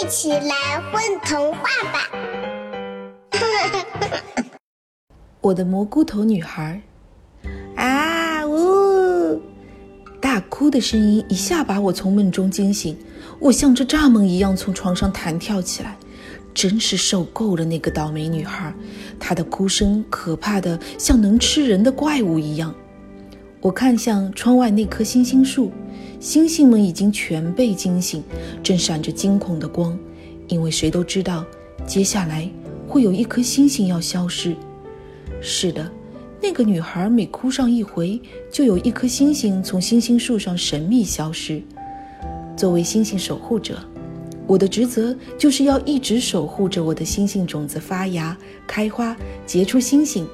一起来混童话吧！我的蘑菇头女孩，啊呜！大哭的声音一下把我从梦中惊醒，我像只蚱蜢一样从床上弹跳起来，真是受够了那个倒霉女孩，她的哭声可怕的像能吃人的怪物一样。我看向窗外那棵星星树，星星们已经全被惊醒，正闪着惊恐的光，因为谁都知道，接下来会有一颗星星要消失。是的，那个女孩每哭上一回，就有一颗星星从星星树上神秘消失。作为星星守护者，我的职责就是要一直守护着我的星星种子发芽、开花、结出星星，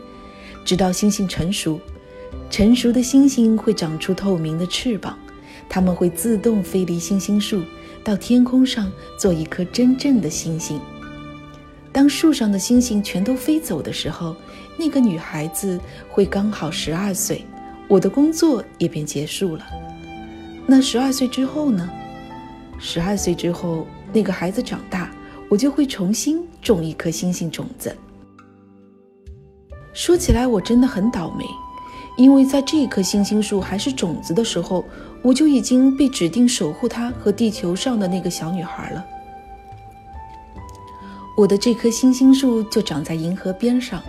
直到星星成熟。成熟的星星会长出透明的翅膀，它们会自动飞离星星树，到天空上做一颗真正的星星。当树上的星星全都飞走的时候，那个女孩子会刚好十二岁，我的工作也便结束了。那十二岁之后呢？十二岁之后，那个孩子长大，我就会重新种一颗星星种子。说起来，我真的很倒霉，因为在这棵星星树还是种子的时候，我就已经被指定守护它和地球上的那个小女孩了。我的这棵星星树就长在银河边上。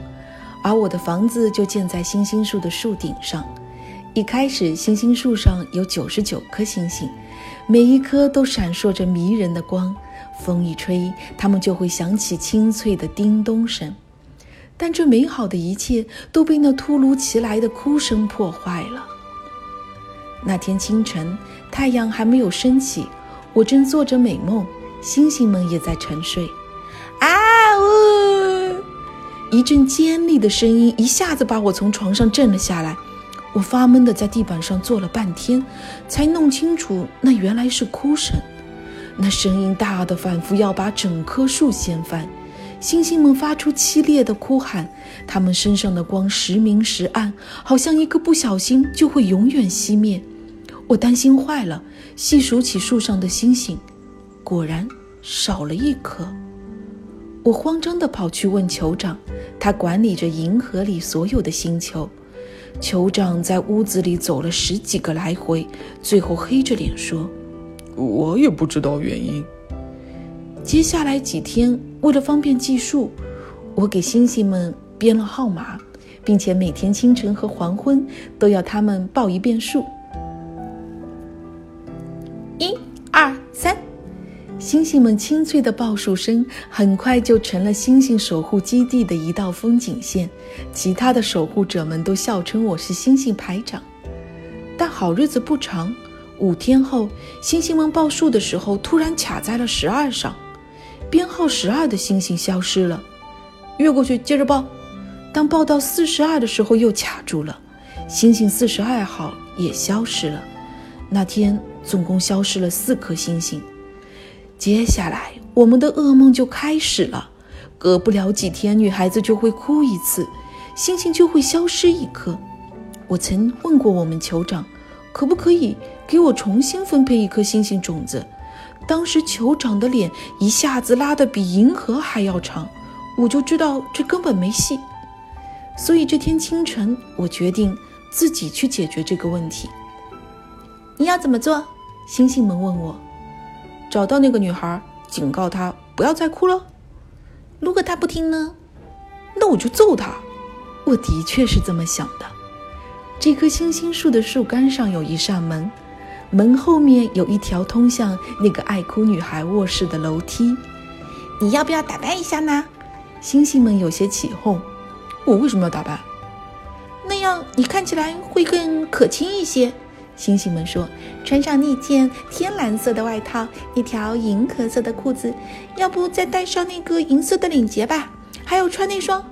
而我的房子就建在星星树的树顶上。一开始，星星树上有九十九颗星星，每一颗都闪烁着迷人的光。风一吹，它们就会响起清脆的叮咚声。但这美好的一切都被那突如其来的哭声破坏了。那天清晨，太阳还没有升起，我正做着美梦，星星们也在沉睡。啊呜！一阵尖利的声音一下子把我从床上震了下来，我发闷地在地板上坐了半天，才弄清楚那原来是哭声。那声音大得仿佛要把整棵树掀翻。星星们发出凄厉的哭喊，它们身上的光时明时暗，好像一个不小心就会永远熄灭。我担心坏了，细数起树上的星星，果然少了一颗。我慌张地跑去问酋长。他管理着银河里所有的星球。酋长在屋子里走了十几个来回，最后黑着脸说：“我也不知道原因。”接下来几天，为了方便计数，我给星星们编了号码，并且每天清晨和黄昏都要他们报一遍数。一、二、三。星星们清脆的报数声很快就成了星星守护基地的一道风景线，其他的守护者们都笑称我是星星排长。但好日子不长，五天后，星星们报数的时候突然卡在了十二上，编号十二的星星消失了。越过去接着报，当报到四十二的时候又卡住了，星星四十二号也消失了。那天总共消失了四颗星星。接下来，我们的噩梦就开始了。隔不了几天，女孩子就会哭一次，星星就会消失一颗。我曾问过我们酋长，可不可以给我重新分配一颗星星种子？当时酋长的脸一下子拉得比银河还要长，我就知道这根本没戏。所以这天清晨，我决定自己去解决这个问题。你要怎么做？星星们问我。找到那个女孩，警告她不要再哭了。如果她不听呢？那我就揍她。我的确是这么想的。这棵星星树的树干上有一扇门，门后面有一条通向那个爱哭女孩卧室的楼梯。你要不要打扮一下呢？星星们有些起哄。我为什么要打扮？那样你看起来会更可亲一些。星星们说：“穿上那件天蓝色的外套，一条银褐色的裤子，要不再戴上那个银色的领结吧？还有穿那双……”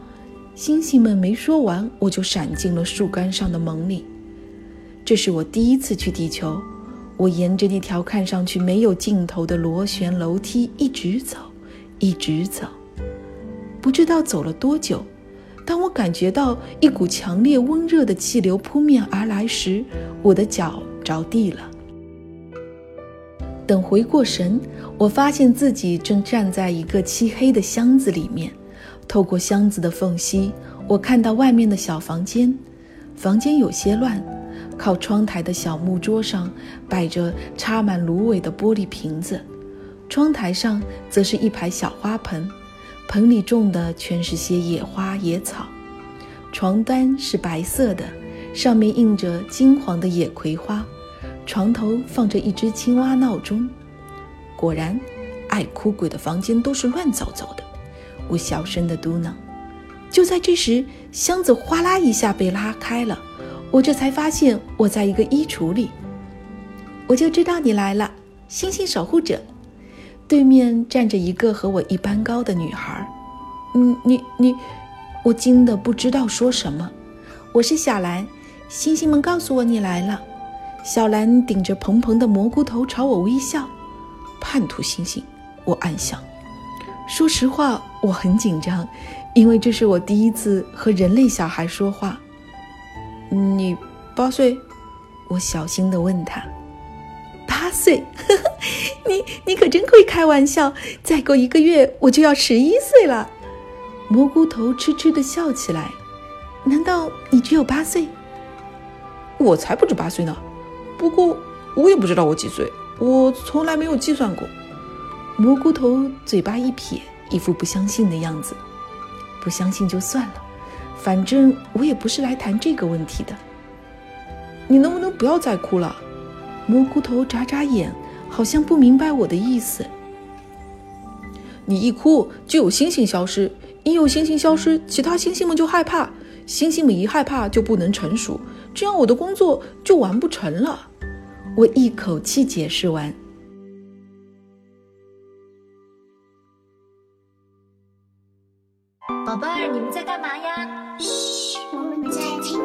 星星们没说完，我就闪进了树干上的门里。这是我第一次去地球，我沿着那条看上去没有尽头的螺旋楼梯一直走，一直走，不知道走了多久。当我感觉到一股强烈温热的气流扑面而来时，我的脚着地了。等回过神，我发现自己正站在一个漆黑的箱子里面。透过箱子的缝隙，我看到外面的小房间。房间有些乱，靠窗台的小木桌上摆着插满芦苇的玻璃瓶子，窗台上则是一排小花盆，盆里种的全是些野花野草。床单是白色的，上面印着金黄的野葵花。床头放着一只青蛙闹钟。果然，爱哭鬼的房间都是乱糟糟的。我小声地嘟囔。就在这时，箱子哗啦一下被拉开了，我这才发现我在一个衣橱里。我就知道你来了，星星守护者。对面站着一个和我一般高的女孩。嗯，你你，我惊得不知道说什么。我是小兰，星星们告诉我你来了。小兰顶着蓬蓬的蘑菇头朝我微笑。叛徒星星，我暗想。说实话，我很紧张，因为这是我第一次和人类小孩说话。你八岁？我小心地问他。八岁？你你可真会开玩笑！再过一个月我就要十一岁了。蘑菇头痴痴地笑起来。难道你只有八岁？我才不止八岁呢。不过我也不知道我几岁，我从来没有计算过。蘑菇头嘴巴一撇，一副不相信的样子。不相信就算了，反正我也不是来谈这个问题的。你能不能不要再哭了？蘑菇头眨眨眼，好像不明白我的意思。你一哭就有星星消失，一有星星消失，其他星星们就害怕。星星们一害怕就不能成熟，这样我的工作就完不成了。我一口气解释完。宝贝儿，你们在干嘛呀？嘘，我们在听